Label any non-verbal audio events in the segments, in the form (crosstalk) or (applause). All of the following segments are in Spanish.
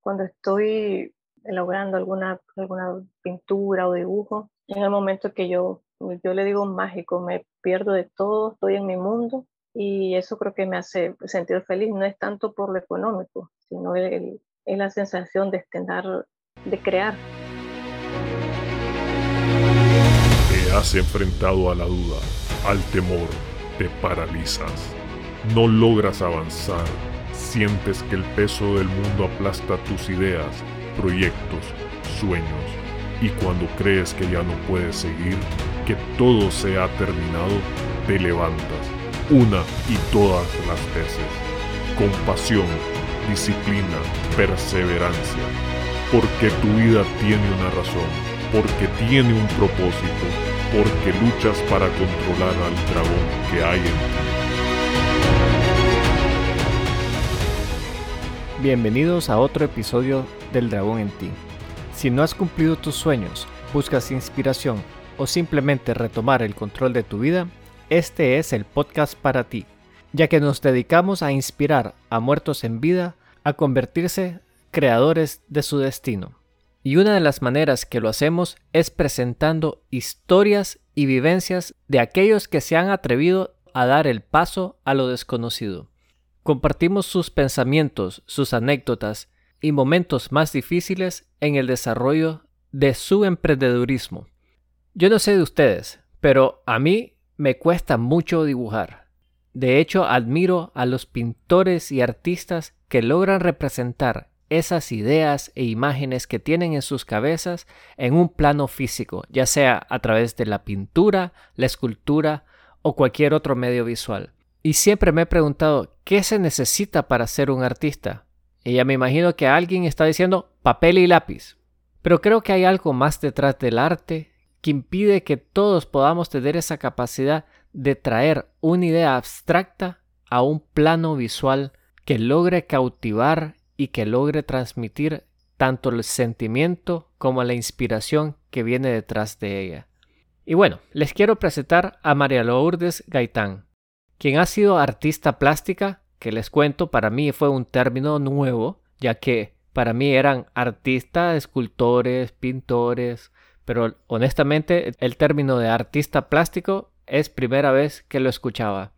cuando estoy elaborando alguna, alguna pintura o dibujo, en el momento que yo, yo le digo mágico, me pierdo de todo, estoy en mi mundo y eso creo que me hace sentir feliz. No es tanto por lo económico, sino es la sensación de estar, de crear. Te has enfrentado a la duda, al temor, te paralizas, no logras avanzar, sientes que el peso del mundo aplasta tus ideas, proyectos, sueños, y cuando crees que ya no puedes seguir, que todo se ha terminado, te levantas una y todas las veces. Con pasión, disciplina, perseverancia. Porque tu vida tiene una razón, porque tiene un propósito, porque luchas para controlar al dragón que hay en ti. Bienvenidos a otro episodio del Dragón en ti. Si no has cumplido tus sueños, buscas inspiración o simplemente retomar el control de tu vida, este es el podcast para ti, ya que nos dedicamos a inspirar a muertos en vida a convertirse creadores de su destino. Y una de las maneras que lo hacemos es presentando historias y vivencias de aquellos que se han atrevido a dar el paso a lo desconocido. Compartimos sus pensamientos, sus anécdotas y momentos más difíciles en el desarrollo de su emprendedurismo. Yo no sé de ustedes, pero a mí me cuesta mucho dibujar. De hecho, admiro a los pintores y artistas que logran representar esas ideas e imágenes que tienen en sus cabezas en un plano físico, ya sea a través de la pintura, la escultura o cualquier otro medio visual. Y siempre me he preguntado, ¿qué se necesita para ser un artista? Y ya me imagino que alguien está diciendo papel y lápiz. Pero creo que hay algo más detrás del arte que impide que todos podamos tener esa capacidad de traer una idea abstracta a un plano visual que logre cautivar y que logre transmitir tanto el sentimiento como la inspiración que viene detrás de ella. Y bueno, les quiero presentar a María Lourdes Gaitán, quien ha sido artista plástica, que les cuento para mí fue un término nuevo, ya que para mí eran artistas, escultores, pintores, pero honestamente el término de artista plástico es primera vez que lo escuchaba.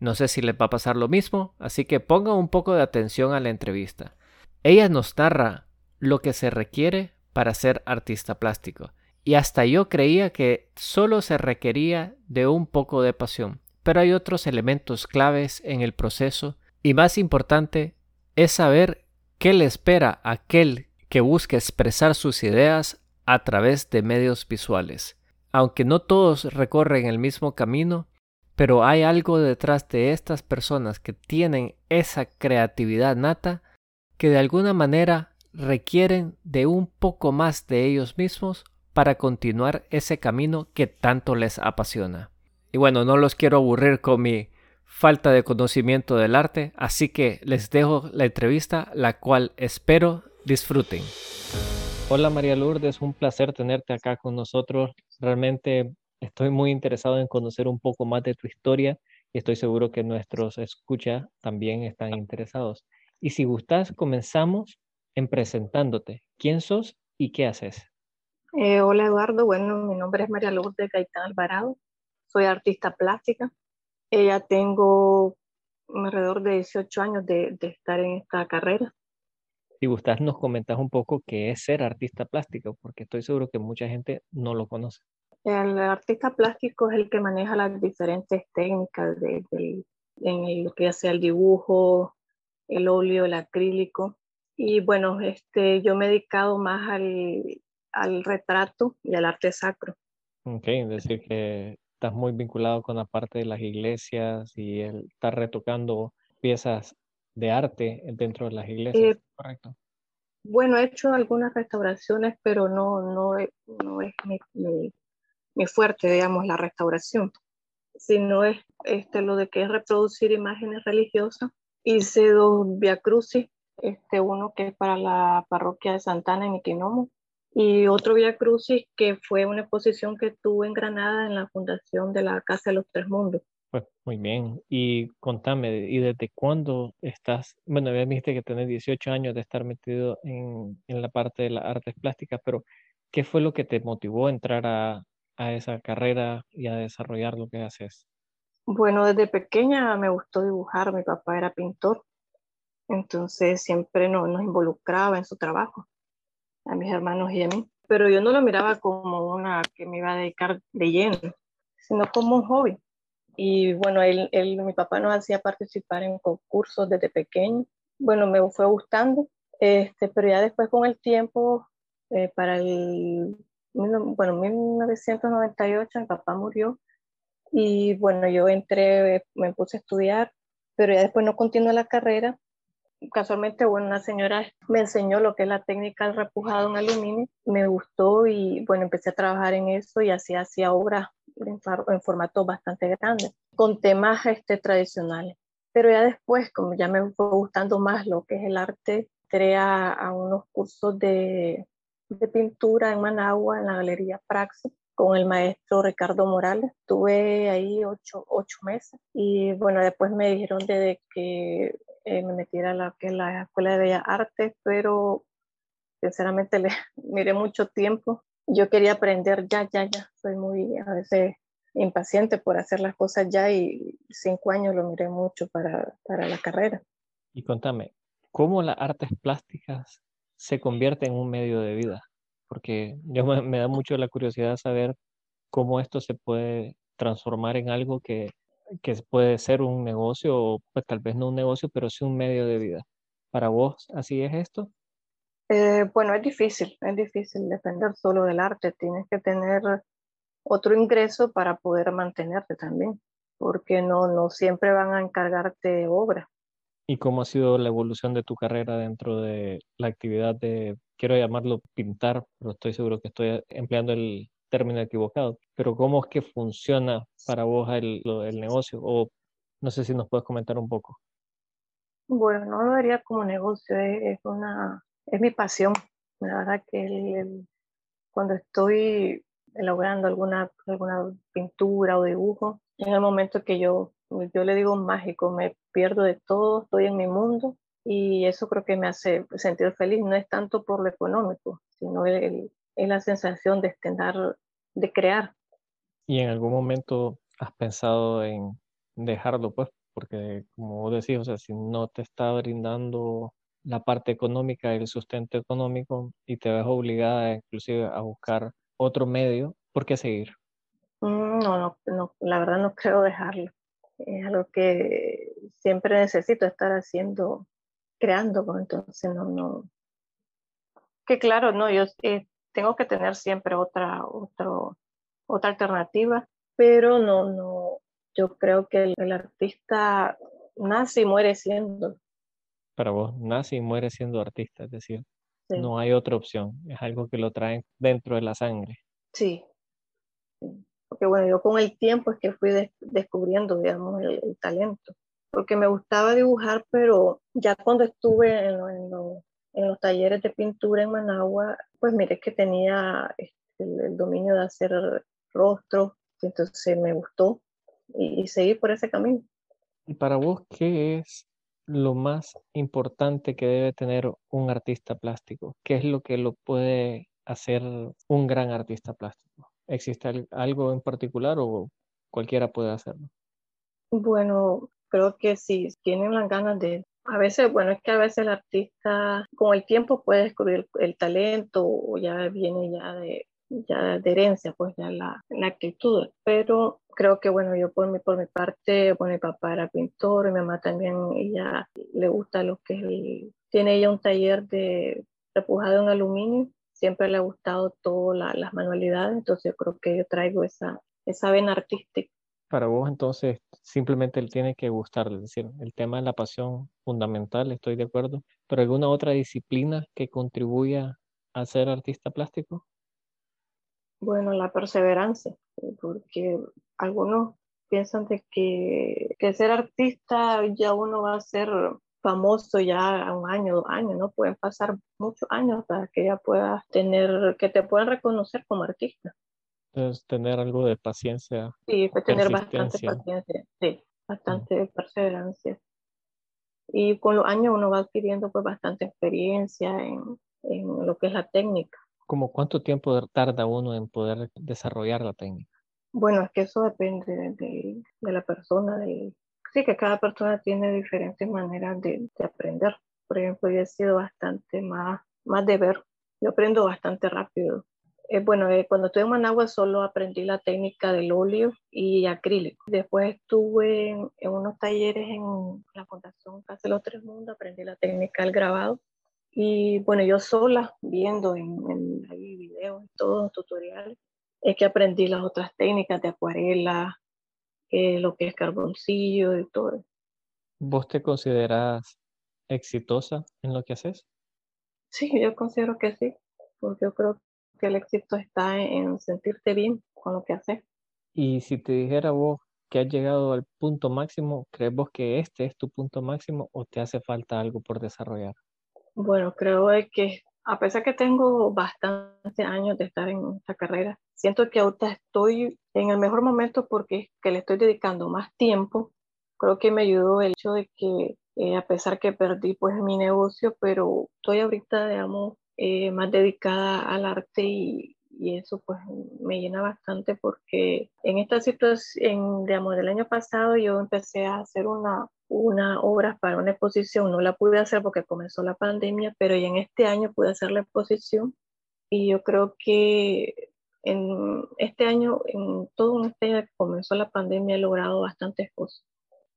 No sé si le va a pasar lo mismo, así que ponga un poco de atención a la entrevista. Ella nos narra lo que se requiere para ser artista plástico, y hasta yo creía que solo se requería de un poco de pasión, pero hay otros elementos claves en el proceso, y más importante es saber qué le espera a aquel que busque expresar sus ideas a través de medios visuales. Aunque no todos recorren el mismo camino, pero hay algo detrás de estas personas que tienen esa creatividad nata que de alguna manera requieren de un poco más de ellos mismos para continuar ese camino que tanto les apasiona. Y bueno, no los quiero aburrir con mi falta de conocimiento del arte, así que les dejo la entrevista, la cual espero disfruten. Hola María Lourdes, un placer tenerte acá con nosotros. Realmente estoy muy interesado en conocer un poco más de tu historia y estoy seguro que nuestros escucha también están interesados. Y si gustas, comenzamos en presentándote. ¿Quién sos y qué haces? Eh, hola Eduardo, bueno, mi nombre es María Lourdes Gaitán Alvarado, soy artista plástica. ya tengo alrededor de 18 años de, de estar en esta carrera. Si gustas, nos comentas un poco qué es ser artista plástico, porque estoy seguro que mucha gente no lo conoce. El artista plástico es el que maneja las diferentes técnicas de, en lo que hace el dibujo, el óleo, el acrílico. Y bueno, este, yo me he dedicado más al, al retrato y al arte sacro. Ok, es decir que estás muy vinculado con la parte de las iglesias y el estar retocando piezas de arte dentro de las iglesias, eh, ¿correcto? Bueno, he hecho algunas restauraciones, pero no, no, no es mi, mi, fuerte, digamos, la restauración, sino es este, lo de que es reproducir imágenes religiosas. Hice dos Via Crucis, este, uno que es para la parroquia de Santana en Iquinomo, y otro Via Crucis que fue una exposición que tuve en Granada en la fundación de la Casa de los Tres Mundos. Pues muy bien. Y contame, ¿y desde cuándo estás? Bueno, ya me dijiste que tenés 18 años de estar metido en, en la parte de las artes plásticas, pero ¿qué fue lo que te motivó a entrar a, a esa carrera y a desarrollar lo que haces? Bueno, desde pequeña me gustó dibujar, mi papá era pintor, entonces siempre no, nos involucraba en su trabajo, a mis hermanos y a mí, pero yo no lo miraba como una que me iba a dedicar de lleno, sino como un hobby. Y bueno, él, él, mi papá nos hacía participar en concursos desde pequeño. Bueno, me fue gustando, este, pero ya después con el tiempo, eh, para el, bueno, 1998 mi papá murió y bueno, yo entré, me puse a estudiar, pero ya después no continué la carrera. Casualmente, bueno, una señora me enseñó lo que es la técnica del repujado en aluminio, me gustó y bueno, empecé a trabajar en eso y así hacía obras en, en formato bastante grande, con temas este, tradicionales. Pero ya después, como ya me fue gustando más lo que es el arte, entré a, a unos cursos de, de, pintura en Managua, en la Galería Praxis, con el maestro Ricardo Morales. Tuve ahí ocho, ocho meses y bueno, después me dijeron de, que eh, me metiera a la, Escuela de Bellas Artes, pero sinceramente le (laughs) miré mucho tiempo. Yo quería aprender ya, ya, ya. Soy muy a veces impaciente por hacer las cosas ya y cinco años lo miré mucho para, para la carrera. Y contame, ¿cómo las artes plásticas se convierten en un medio de vida? Porque yo me, me da mucho la curiosidad saber cómo esto se puede transformar en algo que, que puede ser un negocio, o pues tal vez no un negocio, pero sí un medio de vida. ¿Para vos así es esto? Eh, bueno, es difícil, es difícil depender solo del arte. Tienes que tener otro ingreso para poder mantenerte también, porque no, no siempre van a encargarte obra. ¿Y cómo ha sido la evolución de tu carrera dentro de la actividad de, quiero llamarlo pintar, pero estoy seguro que estoy empleando el término equivocado, pero cómo es que funciona para vos el, el negocio? O no sé si nos puedes comentar un poco. Bueno, no lo vería como negocio, es, una, es mi pasión. La verdad que el, cuando estoy elaborando alguna, alguna pintura o dibujo. En el momento que yo, yo le digo mágico, me pierdo de todo, estoy en mi mundo y eso creo que me hace sentir feliz. No es tanto por lo económico, sino el, es la sensación de estar, de crear. ¿Y en algún momento has pensado en dejarlo, pues? Porque como vos decís, o sea, si no te está brindando la parte económica, el sustento económico, y te ves obligada inclusive a buscar otro medio, ¿por qué seguir? Mm, no, no, no, la verdad no creo dejarlo. Es algo que siempre necesito estar haciendo, creando, pues, entonces no, no. Que claro, no, yo eh, tengo que tener siempre otra, otro, otra alternativa, pero no, no, yo creo que el, artista nace y muere siendo. Para vos, nace y muere siendo artista, es decir, no hay otra opción, es algo que lo traen dentro de la sangre. Sí. Porque bueno, yo con el tiempo es que fui descubriendo, digamos, el, talento. Porque me gustaba dibujar, pero ya cuando estuve en, en, los talleres de pintura en Managua, pues mire que tenía este, el, dominio de hacer rostros, entonces me gustó y, y seguí por ese camino. ¿Y para vos qué es lo más importante que debe tener un artista plástico? ¿Qué es lo que lo puede hacer un gran artista plástico? ¿Existe algo en particular o cualquiera puede hacerlo? Bueno, creo que si tienen las ganas de... A veces, bueno, es que a veces el artista con el tiempo puede descubrir el talento o ya viene ya de, ya de herencia, pues ya la, la, actitud. Pero creo que, bueno, yo por mi, por mi parte, bueno, mi papá era pintor, mi mamá también, ella le gusta lo que es el, tiene ella un taller de repujado en aluminio, siempre le ha gustado todas las manualidades, entonces yo creo que yo traigo esa, esa vena artística. Para vos entonces simplemente él tiene que gustar, es decir, el tema de la pasión fundamental, estoy de acuerdo, pero alguna otra disciplina que contribuya a ser artista plástico? Bueno, la perseverancia, porque algunos piensan de que, que ser artista ya uno va a ser famoso ya un año, dos años, ¿no? Pueden pasar muchos años para que ya puedas tener, que te puedan reconocer como artista. Entonces, tener algo de paciencia. Sí, fue tener bastante paciencia, sí, bastante perseverancia. Y con los años uno va adquiriendo pues bastante experiencia en, en lo que es la técnica. ¿Como cuánto tiempo tarda uno en poder desarrollar la técnica? Bueno, es que eso depende de, de la persona. De, sí, que cada persona tiene diferentes maneras de, de aprender. Por ejemplo, yo he sido bastante más, más de ver. Yo aprendo bastante rápido. Eh, bueno, eh, cuando estuve en Managua solo aprendí la técnica del óleo y acrílico. Después estuve en, unos talleres en la Fundación Casa de los Tres Mundos, aprendí la técnica del grabado. Y bueno, yo sola, viendo en, en ahí videos y todos tutoriales, es que aprendí las otras técnicas de acuarela, eh, lo que es carboncillo y todo. ¿Vos te consideras exitosa en lo que haces? Sí, yo considero que sí, porque yo creo que el éxito está en sentirte bien con lo que haces. Y si te dijera vos que has llegado al punto máximo, ¿crees vos que este es tu punto máximo o te hace falta algo por desarrollar? Bueno, creo que a pesar que tengo bastantes años de estar en esta carrera, siento que ahorita estoy en el mejor momento porque que le estoy dedicando más tiempo. Creo que me ayudó el hecho de que eh, a pesar que perdí pues mi negocio, pero estoy ahorita, digamos, eh, más dedicada al arte y, y, eso pues me llena bastante porque en esta situación, digamos, del año pasado yo empecé a hacer una, una obra para una exposición, no la pude hacer porque comenzó la pandemia, pero ya en este año pude hacer la exposición y yo creo que en este año, en todo este año que comenzó la pandemia, he logrado bastantes cosas.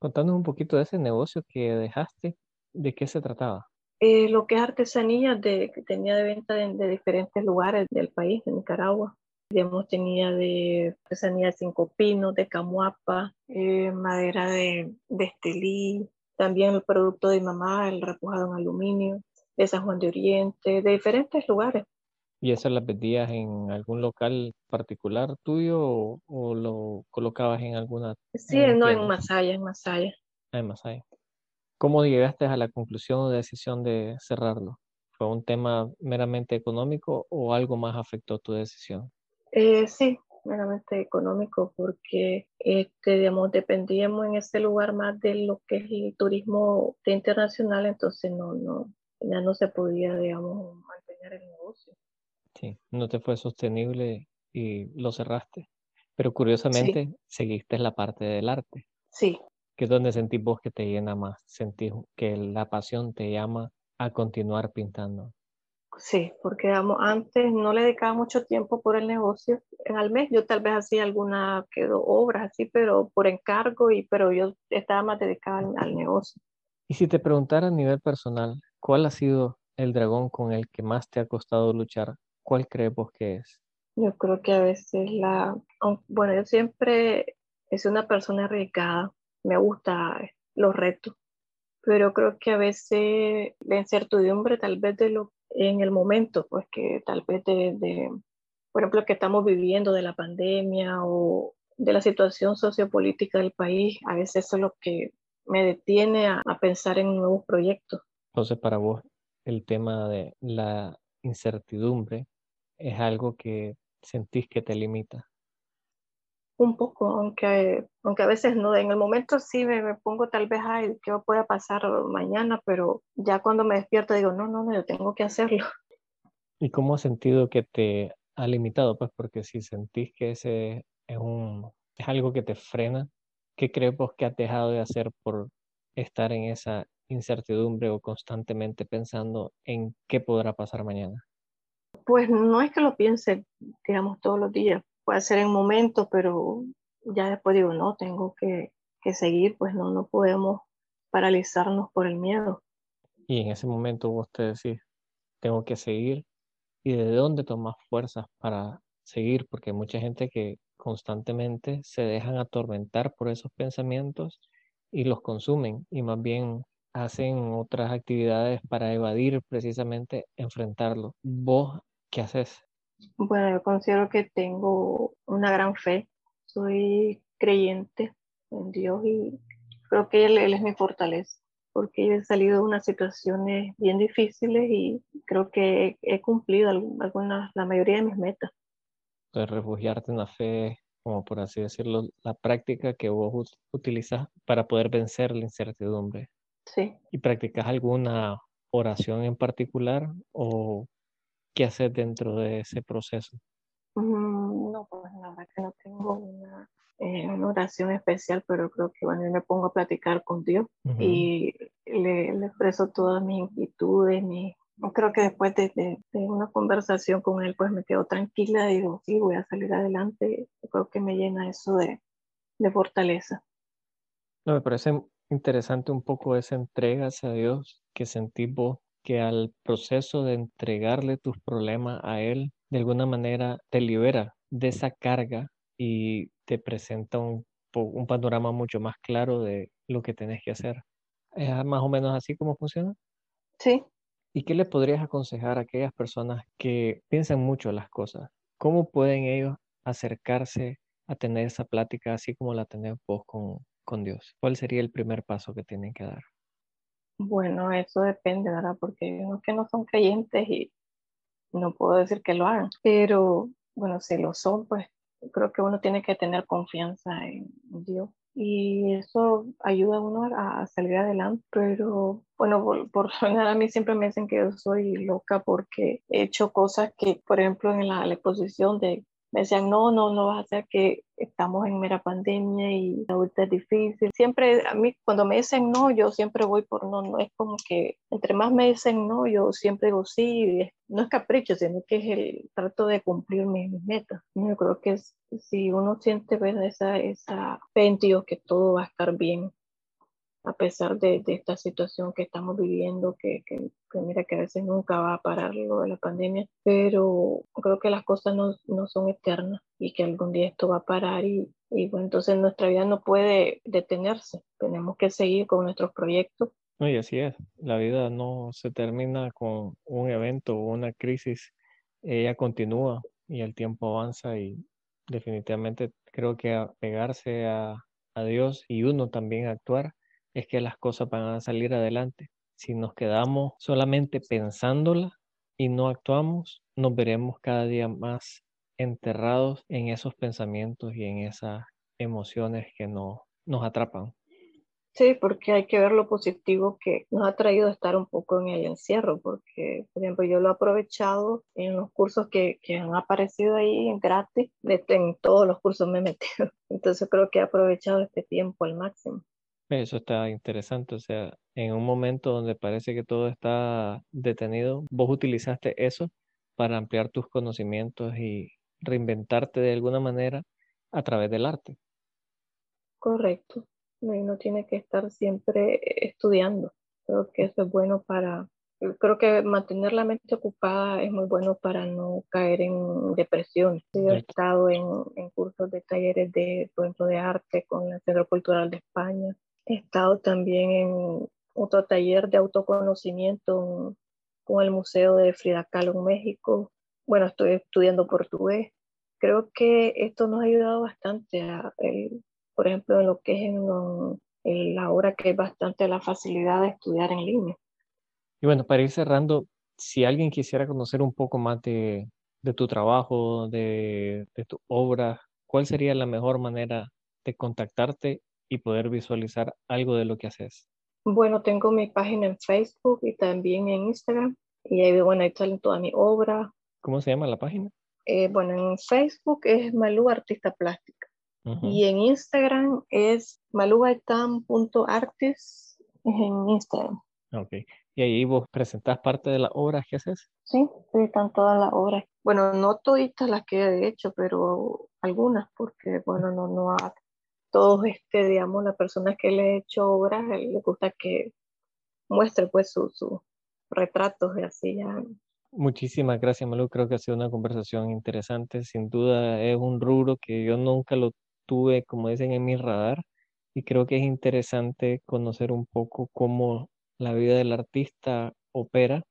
Contanos un poquito de ese negocio que dejaste, ¿de qué se trataba? Eh, lo que es artesanía de, que tenía de venta de, diferentes lugares del país, de Nicaragua. Digamos, tenía de artesanía de cinco pinos, de camuapa, eh, madera de, de estelí, también el producto de mamá, el repujado en aluminio, de San Juan de Oriente, de diferentes lugares. ¿Y eso las vendías en algún local particular tuyo o, lo colocabas en alguna? Sí, no, en Masaya, en Masaya. Ah, en Masaya. ¿Cómo llegaste a la conclusión o decisión de cerrarlo? ¿Fue un tema meramente económico o algo más afectó tu decisión? Eh, sí, meramente económico, porque este, digamos, dependíamos en ese lugar más de lo que es el turismo internacional, entonces no, no, ya no se podía, digamos, mantener el negocio. Sí, no te fue sostenible y lo cerraste. Pero curiosamente seguiste la parte del arte. Sí, que es donde sentís vos que te llena más, sentís que la pasión te llama a continuar pintando. Sí, porque digamos, antes no le dedicaba mucho tiempo por el negocio. En al mes yo tal vez hacía alguna quedó obras así, pero por encargo y pero yo estaba más dedicada al, al negocio. Y si te preguntara a nivel personal, ¿cuál ha sido el dragón con el que más te ha costado luchar? ¿Cuál crees vos que es? Yo creo que a veces la, bueno, yo siempre sido una persona arriesgada me gusta los retos, pero creo que a veces la incertidumbre tal vez de lo en el momento, pues que tal vez de, por ejemplo, que estamos viviendo de la pandemia o de la situación sociopolítica del país, a veces eso es lo que me detiene a, a pensar en nuevos proyectos. Entonces, para vos, el tema de la incertidumbre es algo que sentís que te limita un poco, aunque, aunque a veces no, en el momento sí me, pongo tal vez, ay, ¿qué puede pasar mañana? Pero ya cuando me despierto digo, no, no, no, yo tengo que hacerlo. (laughs) ¿Y cómo has sentido que te ha limitado? Pues porque si sentís que ese es, un, es algo que te frena, ¿qué crees vos que has dejado de hacer por estar en esa incertidumbre o constantemente pensando en qué podrá pasar mañana? Pues no es que lo piense, digamos, todos los días, puede ser en momentos, pero ya después digo, no, tengo que, que seguir, pues no, no podemos paralizarnos por el miedo. Y en ese momento vos te decís, tengo que seguir. ¿Y de dónde tomas fuerzas para seguir? Porque hay mucha gente que constantemente se dejan atormentar por esos pensamientos y los consumen y más bien hacen otras actividades para evadir precisamente enfrentarlo. ¿Vos qué haces? Bueno, yo considero que tengo una gran fe. Soy creyente en Dios y creo que Él, es mi fortaleza, porque yo he salido de unas situaciones bien difíciles y creo que he, cumplido algunas, la mayoría de mis metas. de refugiarte en la fe, como por así decirlo, la práctica que vos utilizas para poder vencer la incertidumbre. Sí. ¿Y practicas alguna oración en particular o qué haces dentro de ese proceso? Mm, no, pues la verdad que no tengo una, eh, una, oración especial, pero creo que bueno, yo me pongo a platicar con Dios y le, le, expreso todas mis inquietudes, mis, creo que después de, de, una conversación con él, pues me quedo tranquila, digo, sí, voy a salir adelante, creo que me llena eso de, de fortaleza. No, me parece interesante un poco esa entrega hacia Dios que sentís vos, que al proceso de entregarle tus problemas a Él, de alguna manera te libera de esa carga y te presenta un, un panorama mucho más claro de lo que tenés que hacer. ¿Es más o menos así como funciona? Sí, ¿Y qué le podrías aconsejar a aquellas personas que piensan mucho las cosas? ¿Cómo pueden ellos acercarse a tener esa plática así como la tenés vos con, con Dios? ¿Cuál sería el primer paso que tienen que dar? Bueno, eso depende, ¿verdad? Porque hay unos que no son creyentes y no puedo decir que lo hagan, pero bueno, si lo son, pues creo que uno tiene que tener confianza en Dios y eso ayuda a uno a, salir adelante, pero bueno, por, por a mí siempre me dicen que yo soy loca porque he hecho cosas que, por ejemplo, en la exposición de me decían, no, no, no vas a hacer que estamos en mera pandemia y ahorita es difícil. Siempre, a mí, cuando me dicen no, yo siempre voy por no, no es como que entre más me dicen no, yo siempre digo sí, no es capricho, sino que es el trato de cumplir mis, metas. Yo creo que si uno siente ver esa, esa fe que todo va a estar bien, a pesar de, de, esta situación que estamos viviendo, que, que, mira que a veces nunca va a parar lo de la pandemia, pero creo que las cosas no, no son eternas y que algún día esto va a parar y, y bueno, entonces nuestra vida no puede detenerse, tenemos que seguir con nuestros proyectos. y así es, la vida no se termina con un evento o una crisis, ella continúa y el tiempo avanza y definitivamente creo que apegarse a, a Dios y uno también actuar es que las cosas van a salir adelante. Si nos quedamos solamente pensándola y no actuamos, nos veremos cada día más enterrados en esos pensamientos y en esas emociones que no, nos atrapan. Sí, porque hay que ver lo positivo que nos ha traído estar un poco en el encierro, porque, por ejemplo, yo lo he aprovechado en los cursos que, que han aparecido ahí gratis, en todos los cursos me he metido. (laughs) Entonces creo que he aprovechado este tiempo al máximo. Eso está interesante, o sea, en un momento donde parece que todo está detenido, vos utilizaste eso para ampliar tus conocimientos y reinventarte de alguna manera a través del arte. Correcto, uno tiene que estar siempre estudiando, creo que eso es bueno para, creo que mantener la mente ocupada es muy bueno para no caer en depresión. Yo he estado en, en cursos de talleres de, por ejemplo, de arte con el Centro Cultural de España He estado también en otro taller de autoconocimiento con el Museo de Frida Kahlo en México. Bueno, estoy estudiando portugués. Creo que esto nos ha ayudado bastante, a por ejemplo, en lo que es en, la hora que es bastante la facilidad de estudiar en línea. Y bueno, para ir cerrando, si alguien quisiera conocer un poco más de, de tu trabajo, de, de tu obra, ¿cuál sería la mejor manera de contactarte y poder visualizar algo de lo que haces? Bueno, tengo mi página en Facebook y también en Instagram. Y ahí, bueno, ahí salen toda mi obra. ¿Cómo se llama la página? Eh, bueno, en Facebook es Malú Artista Plástica. Y en Instagram es malugaitam.artis en Instagram. Ok. ¿Y ahí vos presentás parte de las obras que haces? Sí, están todas las obras. Bueno, no todas las que he hecho, pero algunas, porque, bueno, no, no, todos, este, digamos, las personas que le he hecho obras, le gusta que muestre pues sus su retratos y así ya. Muchísimas gracias, Malu. Creo que ha sido una conversación interesante. Sin duda es un rubro que yo nunca lo tuve, como dicen, en mi radar. Y creo que es interesante conocer un poco cómo la vida del artista opera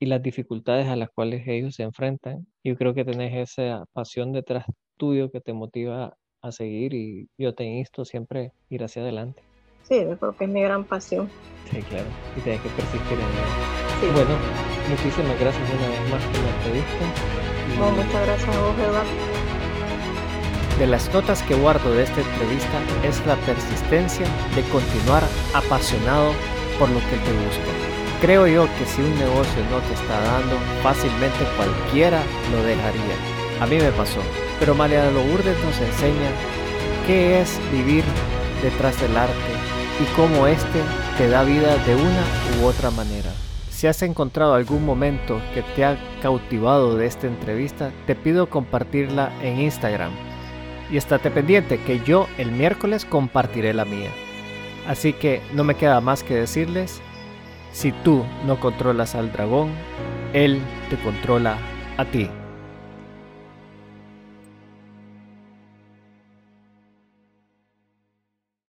y las dificultades a las cuales ellos se enfrentan. Yo creo que tenés esa pasión detrás tuyo que te motiva a seguir y yo te insto siempre a ir hacia adelante. Sí, porque es mi gran pasión. Sí, claro, y tienes que persistir en ello. Sí. Bueno, muchísimas gracias una vez más por la entrevista. muchas gracias a vos, Eduardo. de las notas que guardo de esta entrevista es la persistencia de continuar apasionado por lo que te gusta. Creo yo que si un negocio no te está dando, fácilmente cualquiera lo dejaría. A mí me pasó. Pero María Lourdes nos enseña qué es vivir detrás del arte y cómo éste te da vida de una u otra manera. Si has encontrado algún momento que te ha cautivado de esta entrevista, te pido compartirla en Instagram. Y estate pendiente que yo el miércoles compartiré la mía. Así que no me queda más que decirles, si tú no controlas al dragón, él te controla a ti.